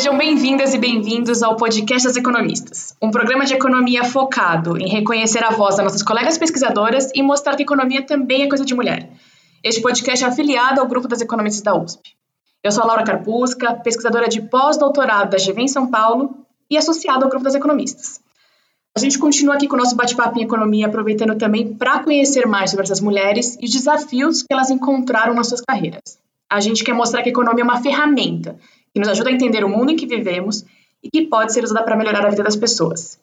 Sejam bem-vindas e bem-vindos ao Podcast das Economistas, um programa de economia focado em reconhecer a voz das nossas colegas pesquisadoras e mostrar que economia também é coisa de mulher. Este podcast é afiliado ao grupo das economistas da USP. Eu sou a Laura Carpusca, pesquisadora de pós-doutorado da GV em São Paulo e associada ao grupo das economistas. A gente continua aqui com o nosso bate-papo em economia, aproveitando também para conhecer mais sobre essas mulheres e os desafios que elas encontraram nas suas carreiras. A gente quer mostrar que a economia é uma ferramenta que nos ajuda a entender o mundo em que vivemos e que pode ser usada para melhorar a vida das pessoas.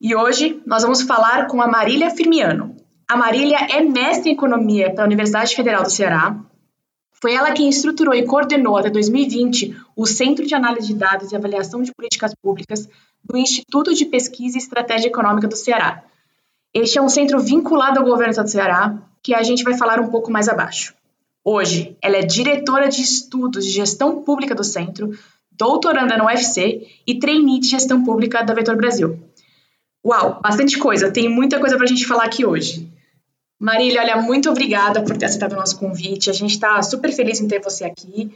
E hoje nós vamos falar com a Marília Firmiano. A Marília é mestre em economia pela Universidade Federal do Ceará, foi ela quem estruturou e coordenou até 2020 o Centro de Análise de Dados e Avaliação de Políticas Públicas do Instituto de Pesquisa e Estratégia Econômica do Ceará. Este é um centro vinculado ao governo do Ceará, que a gente vai falar um pouco mais abaixo. Hoje, ela é diretora de estudos de gestão pública do centro, doutoranda na UFC e trainee de gestão pública da Vetor Brasil. Uau, bastante coisa, tem muita coisa para a gente falar aqui hoje. Marília, olha, muito obrigada por ter aceitado o nosso convite. A gente está super feliz em ter você aqui.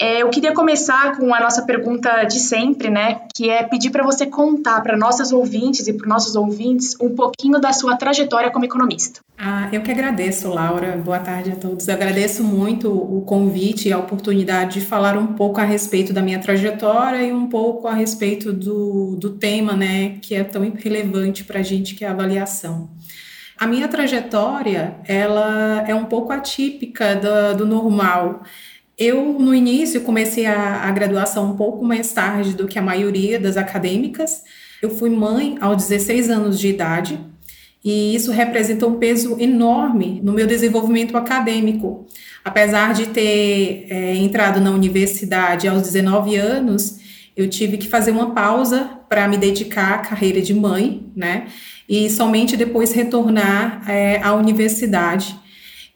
É, eu queria começar com a nossa pergunta de sempre, né? Que é pedir para você contar para nossas ouvintes e para nossos ouvintes um pouquinho da sua trajetória como economista. Ah, eu que agradeço, Laura. Boa tarde a todos. Eu agradeço muito o convite e a oportunidade de falar um pouco a respeito da minha trajetória e um pouco a respeito do, do tema, né? Que é tão relevante para a gente, que é a avaliação. A minha trajetória, ela é um pouco atípica do, do normal. Eu, no início, comecei a, a, graduação um pouco mais tarde do que a maioria das acadêmicas. Eu fui mãe aos 16 anos de idade, e isso representa um peso enorme no meu desenvolvimento acadêmico. Apesar de ter é, entrado na universidade aos 19 anos, eu tive que fazer uma pausa para me dedicar à carreira de mãe, né? e somente depois retornar é, à universidade.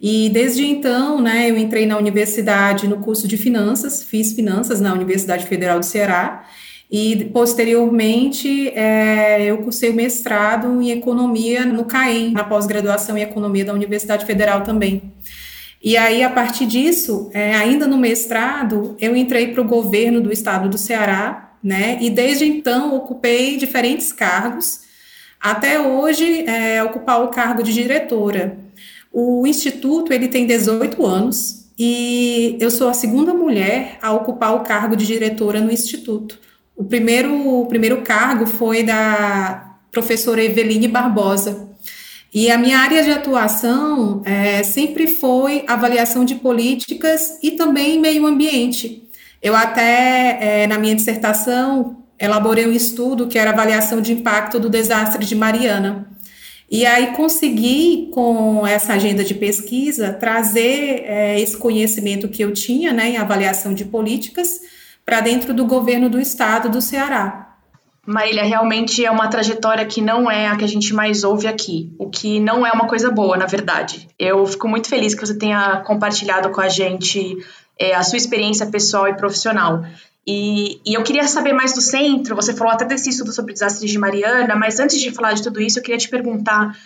E desde então, né, eu entrei na universidade no curso de finanças, fiz finanças na Universidade Federal do Ceará, e posteriormente é, eu cursei o mestrado em economia no CAEM, na pós-graduação em economia da Universidade Federal também. E aí, a partir disso, é, ainda no mestrado, eu entrei para o governo do estado do Ceará, né, e desde então ocupei diferentes cargos até hoje é, ocupar o cargo de diretora. O instituto ele tem 18 anos e eu sou a segunda mulher a ocupar o cargo de diretora no instituto. O primeiro, o primeiro cargo foi da professora Eveline Barbosa. E a minha área de atuação é, sempre foi avaliação de políticas e também meio ambiente. Eu até, é, na minha dissertação, elaborei um estudo que era avaliação de impacto do desastre de Mariana. E aí consegui, com essa agenda de pesquisa, trazer é, esse conhecimento que eu tinha né, em avaliação de políticas para dentro do governo do estado do Ceará. Marília, realmente é uma trajetória que não é a que a gente mais ouve aqui, o que não é uma coisa boa, na verdade. Eu fico muito feliz que você tenha compartilhado com a gente é, a sua experiência pessoal e profissional. E, e, eu queria saber mais do centro. Você falou até desse estudo sobre desastres de Mariana, mas antes de falar de tudo isso, eu queria te perguntar: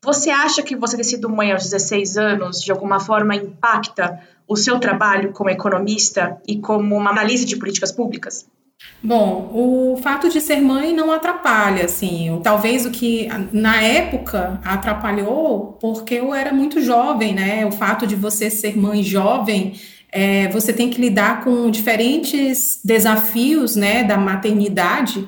você acha que você ter sido mãe aos 16 anos, de alguma forma, impacta o seu trabalho como economista e como uma analista de políticas públicas? Bom, o fato de ser mãe não atrapalha, assim. Talvez o que na época atrapalhou, porque eu era muito jovem, né? O fato de você ser mãe jovem é, você tem que lidar com diferentes desafios né, da maternidade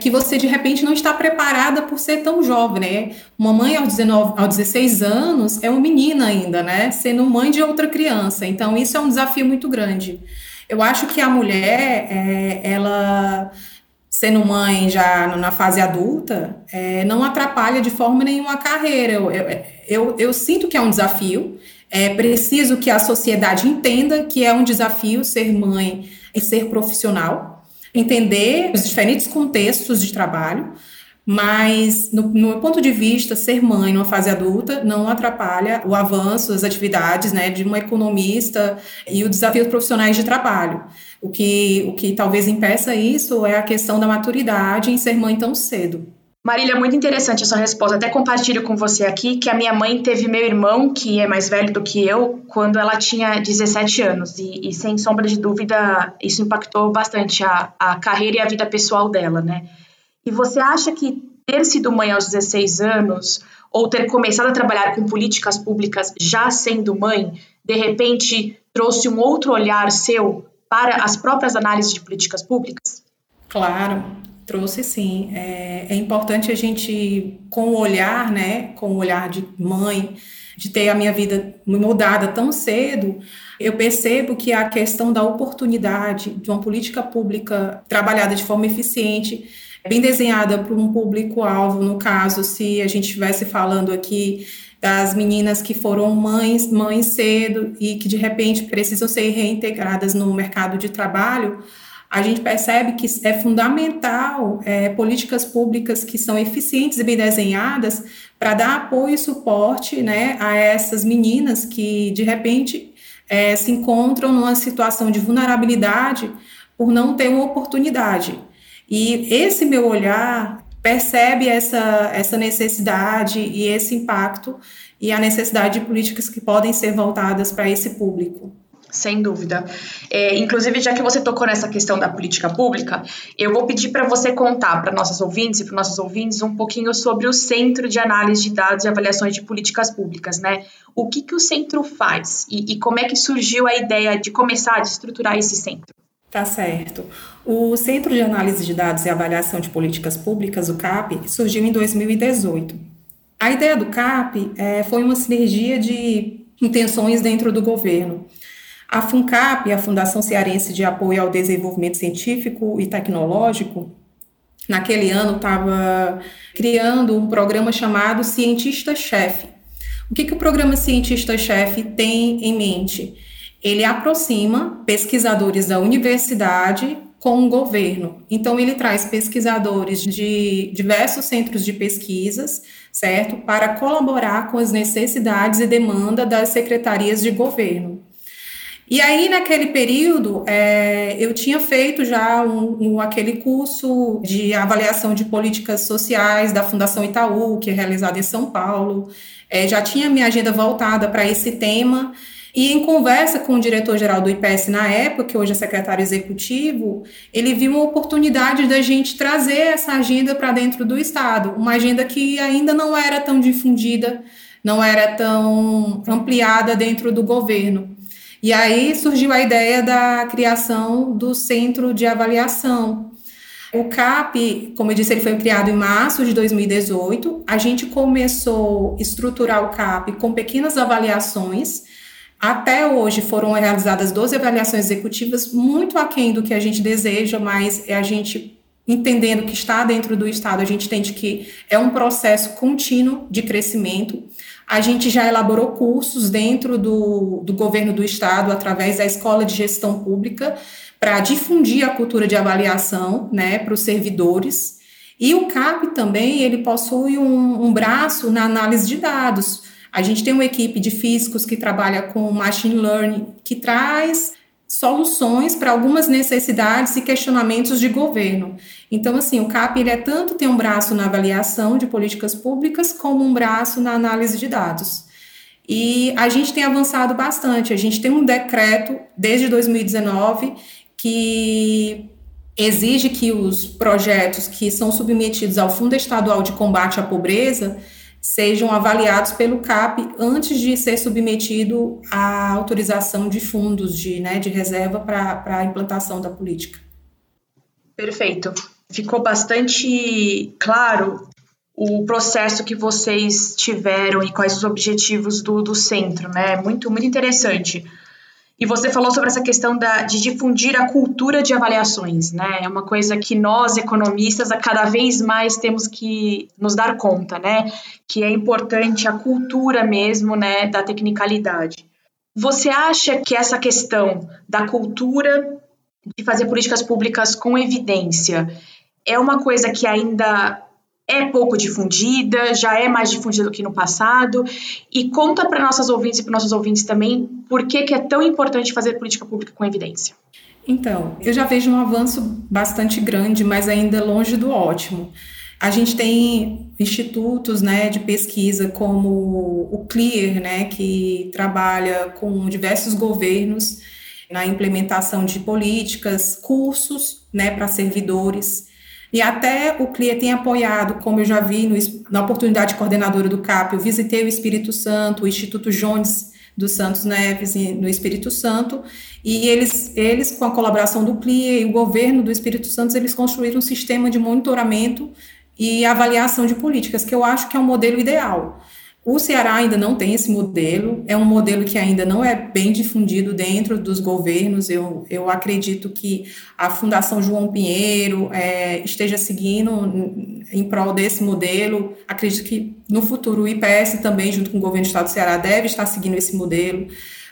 que você de repente não está preparada por ser tão jovem, né? Uma mãe aos, 19, aos 16 anos é uma menina ainda, né? Sendo mãe de outra criança. Então, isso é um desafio muito grande. Eu acho que a mulher, é, ela sendo mãe já na fase adulta, é, não atrapalha de forma nenhuma a carreira. Eu, eu, eu, eu sinto que é um desafio, é preciso que a sociedade entenda que é um desafio ser mãe e ser profissional, entender os diferentes contextos de trabalho, mas, no, no, meu ponto de vista, ser mãe numa fase adulta não atrapalha o avanço das atividades né, de uma economista e os desafios profissionais de trabalho. O que, o que talvez impeça isso é a questão da maturidade em ser mãe tão cedo. Marília, muito interessante a sua resposta. Até compartilho com você aqui que a minha mãe teve meu irmão, que é mais velho do que eu, quando ela tinha 17 anos. E, e sem sombra de dúvida, isso impactou bastante a, a carreira e a vida pessoal dela, né? E você acha que ter sido mãe aos 16 anos, ou ter começado a trabalhar com políticas públicas já sendo mãe, de repente trouxe um outro olhar seu para as próprias análises de políticas públicas? Claro, Trouxe sim. É, é, importante a gente, com o olhar, né, com o olhar de mãe, de ter a minha vida mudada tão cedo, eu percebo que a questão da oportunidade de uma política pública trabalhada de forma eficiente, bem desenhada para um público-alvo, no caso, se a gente estivesse falando aqui das meninas que foram mães, mães cedo e que de repente precisam ser reintegradas no mercado de trabalho, a gente percebe que é fundamental é, políticas públicas que são eficientes e bem desenhadas para dar apoio e suporte né, a essas meninas que, de repente, é, se encontram numa situação de vulnerabilidade por não ter uma oportunidade. E esse meu olhar percebe essa, essa necessidade e esse impacto e a necessidade de políticas que podem ser voltadas para esse público. Sem dúvida. É, inclusive, já que você tocou nessa questão da política pública, eu vou pedir para você contar para nossos ouvintes e para nossos ouvintes um pouquinho sobre o Centro de Análise de Dados e Avaliações de Políticas Públicas, né? O que, que o centro faz e, e como é que surgiu a ideia de começar a estruturar esse centro? Tá certo. O Centro de Análise de Dados e Avaliação de Políticas Públicas, o CAP, surgiu em 2018. A ideia do CAP é, foi uma sinergia de intenções dentro do governo. A FUNCAP, a Fundação Cearense de Apoio ao Desenvolvimento Científico e Tecnológico, naquele ano estava criando um programa chamado Cientista-Chefe. O que, que o programa Cientista-Chefe tem em mente? Ele aproxima pesquisadores da universidade com o governo. Então, ele traz pesquisadores de diversos centros de pesquisas, certo? Para colaborar com as necessidades e demanda das secretarias de governo. E aí, naquele período, é, eu tinha feito já um, um, aquele curso de avaliação de políticas sociais da Fundação Itaú, que é realizado em São Paulo. É, já tinha minha agenda voltada para esse tema. E em conversa com o diretor-geral do IPS na época, que hoje é secretário executivo, ele viu uma oportunidade da gente trazer essa agenda para dentro do Estado, uma agenda que ainda não era tão difundida, não era tão ampliada dentro do governo. E aí surgiu a ideia da criação do Centro de Avaliação. O CAP, como eu disse, ele foi criado em março de 2018. A gente começou a estruturar o CAP com pequenas avaliações. Até hoje foram realizadas 12 avaliações executivas, muito aquém do que a gente deseja, mas é a gente entendendo que está dentro do Estado, a gente entende que é um processo contínuo de crescimento. A gente já elaborou cursos dentro do, do governo do estado, através da Escola de Gestão Pública, para difundir a cultura de avaliação né, para os servidores. E o CAP também, ele possui um, um braço na análise de dados. A gente tem uma equipe de físicos que trabalha com machine learning, que traz soluções para algumas necessidades e questionamentos de governo. Então, assim, o CAP ele é tanto tem um braço na avaliação de políticas públicas como um braço na análise de dados. E a gente tem avançado bastante. A gente tem um decreto desde 2019 que exige que os projetos que são submetidos ao Fundo Estadual de Combate à Pobreza sejam avaliados pelo CAP antes de ser submetido à autorização de fundos de, né, de reserva para a implantação da política. Perfeito. Ficou bastante claro o processo que vocês tiveram e quais os objetivos do, do centro, né? Muito, muito interessante. E você falou sobre essa questão da, de difundir a cultura de avaliações, né? É uma coisa que nós, economistas, cada vez mais temos que nos dar conta, né? Que é importante a cultura mesmo, né, da tecnicalidade. Você acha que essa questão da cultura de fazer políticas públicas com evidência é uma coisa que ainda é pouco difundida, já é mais difundida do que no passado. E conta para nossas ouvintes e para nossos ouvintes também por que, que é tão importante fazer política pública com evidência. Então, eu já vejo um avanço bastante grande, mas ainda longe do ótimo. A gente tem institutos né, de pesquisa como o CLEAR, né, que trabalha com diversos governos na implementação de políticas, cursos né, para servidores. E até o CLIA tem apoiado, como eu já vi no, na oportunidade coordenadora do CAP, eu visitei o Espírito Santo, o Instituto Jones dos Santos Neves no Espírito Santo, e eles, eles com a colaboração do CLIA e o governo do Espírito Santo, eles construíram um sistema de monitoramento e avaliação de políticas, que eu acho que é um modelo ideal. O Ceará ainda não tem esse modelo, é um modelo que ainda não é bem difundido dentro dos governos. Eu, eu acredito que a Fundação João Pinheiro é, esteja seguindo em prol desse modelo. Acredito que no futuro o IPS também, junto com o governo do Estado do Ceará, deve estar seguindo esse modelo.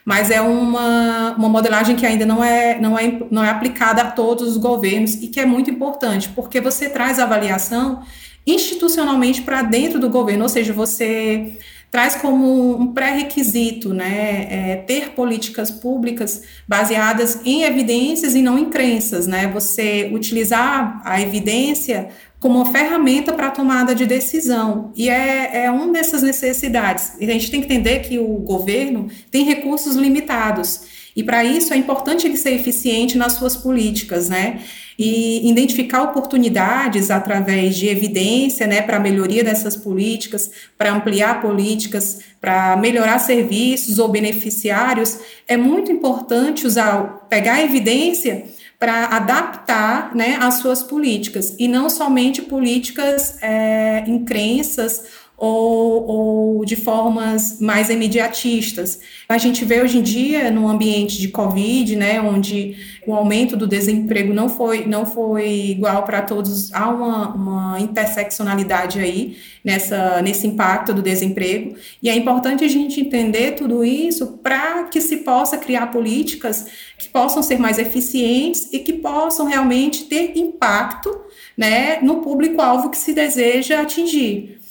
Mas é uma, uma modelagem que ainda não é, não, é, não é aplicada a todos os governos e que é muito importante, porque você traz avaliação institucionalmente para dentro do governo, ou seja, você traz como um pré-requisito né, é, ter políticas públicas baseadas em evidências e não em crenças, né? Você utilizar a evidência como uma ferramenta para a tomada de decisão. E é, é uma dessas necessidades. E a gente tem que entender que o governo tem recursos limitados. E para isso é importante ele ser eficiente nas suas políticas, né? E identificar oportunidades através de evidência, né, para melhoria dessas políticas, para ampliar políticas, para melhorar serviços ou beneficiários, é muito importante usar, pegar a evidência para adaptar né, as suas políticas, e não somente políticas é, em crenças ou, ou, de formas mais imediatistas. A gente vê hoje em dia no ambiente de Covid, né, onde o aumento do desemprego não foi, não foi igual para todos, há uma, uma interseccionalidade aí nessa, nesse impacto do desemprego, e é importante a gente entender tudo isso para que se possa criar políticas que possam ser mais eficientes e que possam realmente ter impacto né, no público-alvo que se deseja atingir.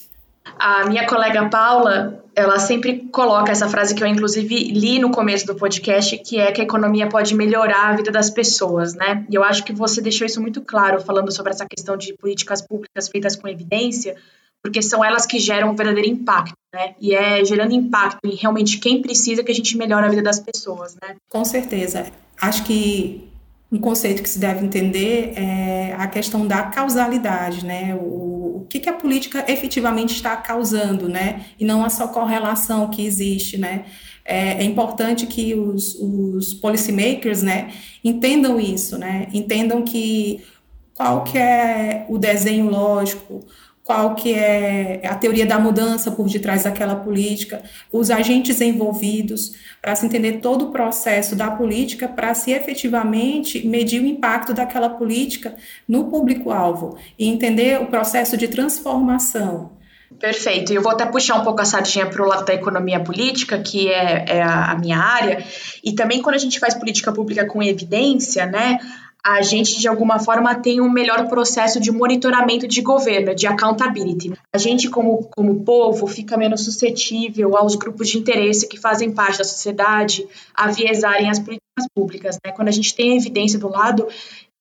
A minha colega Paula, ela sempre coloca essa frase que eu inclusive li no começo do podcast, que é que a economia pode melhorar a vida das pessoas, né? E eu acho que você deixou isso muito claro falando sobre essa questão de políticas públicas feitas com evidência, porque são elas que geram um verdadeiro impacto, né? E é gerando impacto em realmente quem precisa que a gente melhore a vida das pessoas, né? Com certeza. Acho que um conceito que se deve entender é a questão da causalidade, né? O, o que, que a política efetivamente está causando, né? E não a só correlação que existe, né? É, é importante que os, os policymakers, né, entendam isso, né? Entendam que qual que é o desenho lógico, qual que é a teoria da mudança por detrás daquela política, os agentes envolvidos, para se entender todo o processo da política, para se efetivamente medir o impacto daquela política no público-alvo e entender o processo de transformação. Perfeito. Eu vou até puxar um pouco a sardinha para o lado da economia política, que é, é a minha área. E também quando a gente faz política pública com evidência, né, a gente, de alguma forma, tem um melhor processo de monitoramento de governo, de accountability. A gente, como, como povo, fica menos suscetível aos grupos de interesse que fazem parte da sociedade a viesarem as políticas públicas. Né? Quando a gente tem evidência do lado,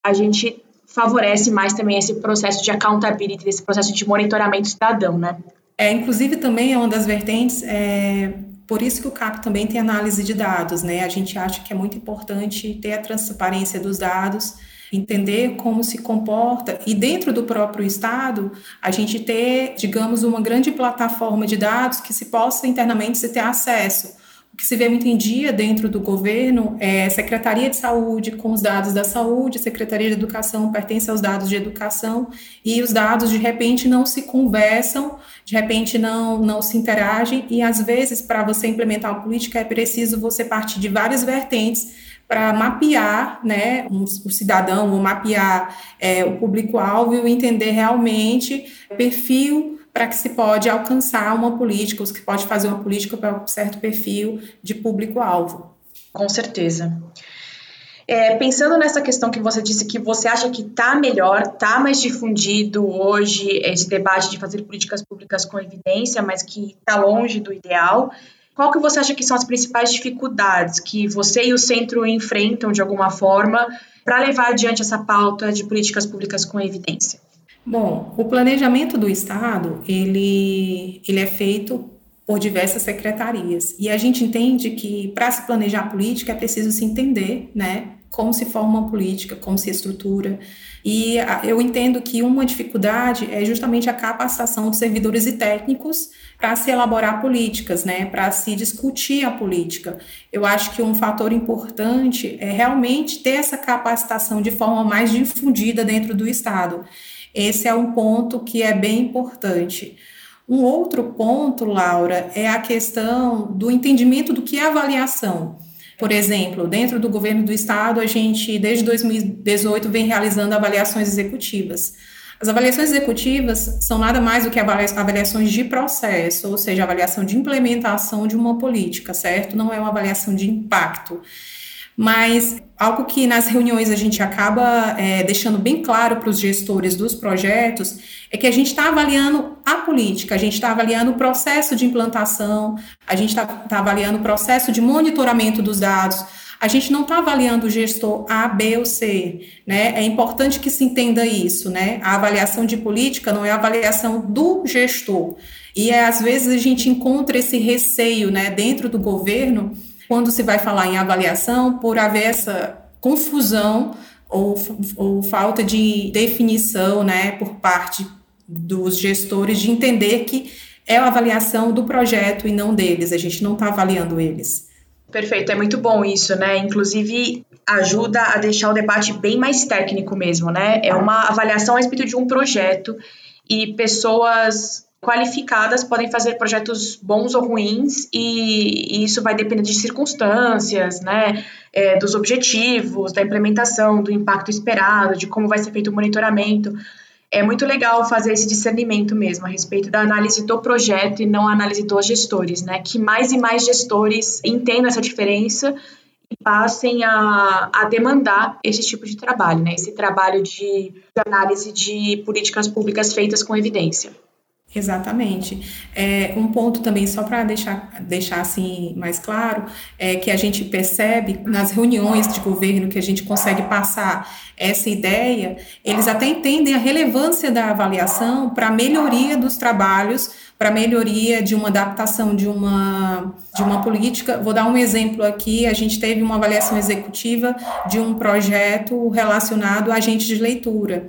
a gente favorece mais também esse processo de accountability, esse processo de monitoramento cidadão, né? É, inclusive também é uma das vertentes é, por isso que o CAP também tem análise de dados, né? A gente acha que é muito importante ter a transparência dos dados, entender como se comporta e dentro do próprio estado a gente ter, digamos, uma grande plataforma de dados que se possa internamente se ter acesso. Que se vê muito em dia dentro do governo é Secretaria de Saúde com os dados da saúde, Secretaria de Educação pertence aos dados de educação e os dados de repente não se conversam, de repente não, não se interagem e às vezes para você implementar uma política é preciso você partir de várias vertentes para mapear né, um, o cidadão, ou mapear é, o público-alvo e entender realmente perfil para que se pode alcançar uma política, ou que pode fazer uma política para um certo perfil de público-alvo. Com certeza. É, pensando nessa questão que você disse que você acha que está melhor, está mais difundido hoje esse debate de fazer políticas públicas com evidência, mas que está longe do ideal. Qual que você acha que são as principais dificuldades que você e o centro enfrentam de alguma forma para levar adiante essa pauta de políticas públicas com evidência? Bom, o planejamento do Estado, ele, ele é feito por diversas secretarias. E a gente entende que para se planejar política é preciso se entender, né, como se forma uma política, como se estrutura. E eu entendo que uma dificuldade é justamente a capacitação dos servidores e técnicos para se elaborar políticas, né, para se discutir a política. Eu acho que um fator importante é realmente ter essa capacitação de forma mais difundida dentro do Estado. Esse é um ponto que é bem importante. Um outro ponto, Laura, é a questão do entendimento do que é avaliação. Por exemplo, dentro do governo do estado, a gente, desde 2018, vem realizando avaliações executivas. As avaliações executivas são nada mais do que avaliações de processo, ou seja, avaliação de implementação de uma política, certo? Não é uma avaliação de impacto. Mas algo que nas reuniões a gente acaba é, deixando bem claro para os gestores dos projetos é que a gente está avaliando a política, a gente está avaliando o processo de implantação, a gente está tá avaliando o processo de monitoramento dos dados. A gente não está avaliando o gestor A, B ou C, né? É importante que se entenda isso, né? A avaliação de política não é a avaliação do gestor. E é, às vezes a gente encontra esse receio, né, dentro do governo, quando se vai falar em avaliação, por haver essa confusão ou, ou falta de definição, né, por parte dos gestores de entender que é a avaliação do projeto e não deles, a gente não está avaliando eles. Perfeito, é muito bom isso, né? Inclusive ajuda a deixar o debate bem mais técnico mesmo, né? É uma avaliação a respeito de um projeto e pessoas qualificadas podem fazer projetos bons ou ruins e, e isso vai depender de circunstâncias, né, é, dos objetivos, da implementação, do impacto esperado, de como vai ser feito o monitoramento. É muito legal fazer esse discernimento mesmo a respeito da análise do projeto e não a análise dos gestores, né, que mais e mais gestores entendam essa diferença e passem a, a demandar esse tipo de trabalho, né, esse trabalho de, de análise de políticas públicas feitas com evidência. Exatamente. É, um ponto também, só para deixar, deixar assim mais claro, é que a gente percebe nas reuniões de governo que a gente consegue passar essa ideia, eles até entendem a relevância da avaliação para a melhoria dos trabalhos, para a melhoria de uma adaptação de uma, de uma política. Vou dar um exemplo aqui: a gente teve uma avaliação executiva de um projeto relacionado a agente de leitura.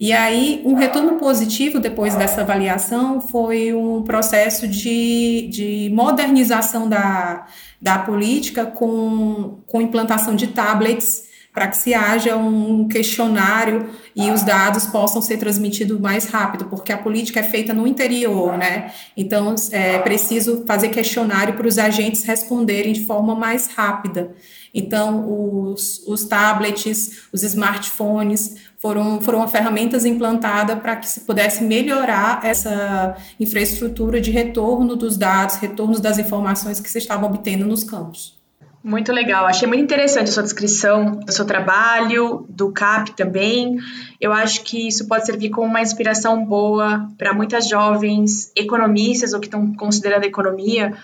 E aí, um retorno positivo depois dessa avaliação foi um processo de, de modernização da, da política com, com implantação de tablets para que se haja um questionário e os dados possam ser transmitidos mais rápido, porque a política é feita no interior, né? Então, é preciso fazer questionário para os agentes responderem de forma mais rápida. Então, os, os tablets, os smartphones foram, foram ferramentas implantadas para que se pudesse melhorar essa infraestrutura de retorno dos dados, retorno das informações que se estavam obtendo nos campos. Muito legal, achei muito interessante a sua descrição do seu trabalho, do CAP também. Eu acho que isso pode servir como uma inspiração boa para muitas jovens economistas ou que estão considerando a economia,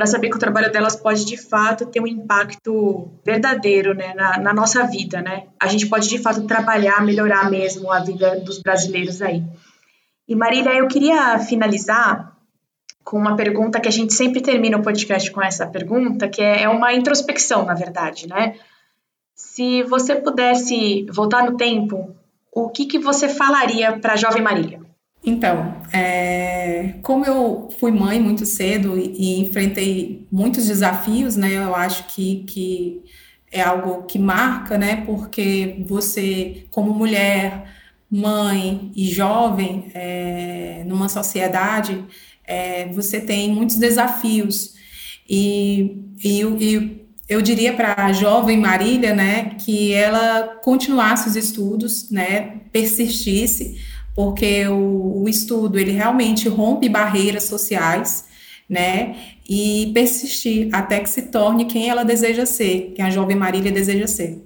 para saber que o trabalho delas pode de fato ter um impacto verdadeiro né, na, na, nossa vida, né? A gente pode de fato trabalhar, melhorar mesmo a vida dos brasileiros aí. E Marília, eu queria finalizar com uma pergunta que a gente sempre termina o podcast com essa pergunta, que é, é uma introspecção, na verdade, né? Se você pudesse voltar no tempo, o que, que você falaria para a jovem Marília? Então, é, como eu fui mãe muito cedo e, e, enfrentei muitos desafios, né? Eu acho que, que é algo que marca, né? Porque você, como mulher, mãe e jovem, é, numa sociedade, é, você tem muitos desafios. E, e, e eu diria para a jovem Marília, né, que ela continuasse os estudos, né, persistisse, porque o, o estudo ele realmente rompe barreiras sociais, né? E persistir até que se torne quem ela deseja ser, quem a jovem Marília deseja ser.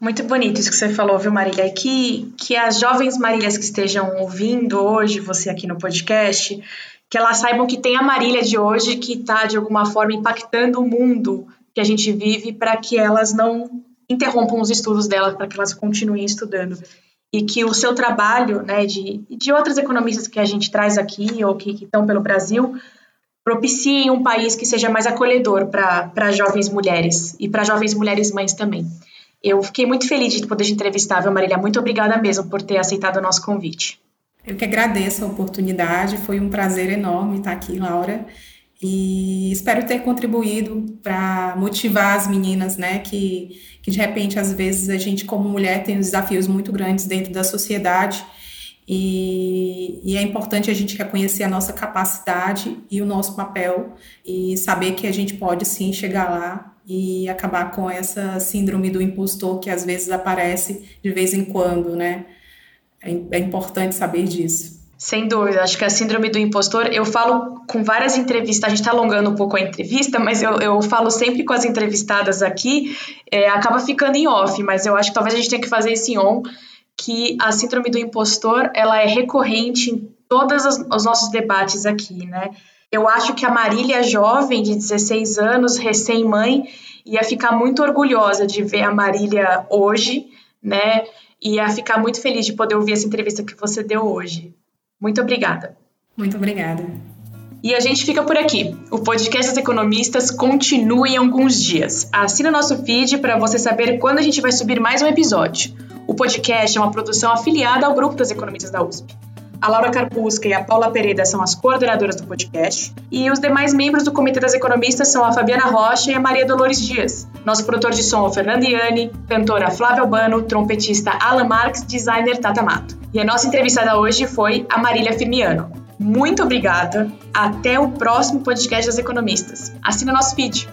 Muito bonito isso que você falou, viu, Marília? Que, que as jovens Marílias que estejam ouvindo hoje, você aqui no podcast, que elas saibam que tem a Marília de hoje que está, de alguma forma, impactando o mundo que a gente vive para que elas não interrompam os estudos delas, para que elas continuem estudando. E que o seu trabalho, né, de, de outras economistas que a gente traz aqui ou que, que estão pelo Brasil, propicie um país que seja mais acolhedor para jovens mulheres e para jovens mulheres mães também. Eu fiquei muito feliz de poder te entrevistar, viu, Marília? Muito obrigada mesmo por ter aceitado o nosso convite. Eu que agradeço a oportunidade, foi um prazer enorme estar aqui, Laura, e espero ter contribuído para motivar as meninas, né, que, que de repente, às vezes, a gente, como mulher, tem desafios muito grandes dentro da sociedade, e, e, é importante a gente reconhecer a nossa capacidade e o nosso papel e saber que a gente pode sim chegar lá e acabar com essa síndrome do impostor que às vezes aparece de vez em quando, né? É, é importante saber disso. Sem dúvida, acho que a síndrome do impostor, eu falo com várias entrevistas, a gente está alongando um pouco a entrevista, mas eu, eu falo sempre com as entrevistadas aqui, é, acaba ficando em off, mas eu acho que talvez a gente tenha que fazer esse on, que a síndrome do impostor, ela é recorrente em todos os, os nossos debates aqui, né? Eu acho que a Marília, jovem, de 16 anos, recém-mãe, ia ficar muito orgulhosa de ver a Marília hoje, né? Ia ficar muito feliz de poder ouvir essa entrevista que você deu hoje. Muito obrigada. Muito obrigada. E a gente fica por aqui. O podcast das economistas continua em alguns dias. Assina nosso feed para você saber quando a gente vai subir mais um episódio. O podcast é uma produção afiliada ao grupo das economistas da USP. A Laura Carpusca e a Paula Pereira são as coordenadoras do podcast. E os demais membros do Comitê das Economistas são a Fabiana Rocha e a Maria Dolores Dias. Nosso produtor de som é o Fernando Iani, cantora Flávia Albano, trompetista Alan Marques, designer Tata Mato. E a nossa entrevistada hoje foi a Marília Firmiano. Muito obrigada. Até o próximo podcast das economistas. Assina nosso feed.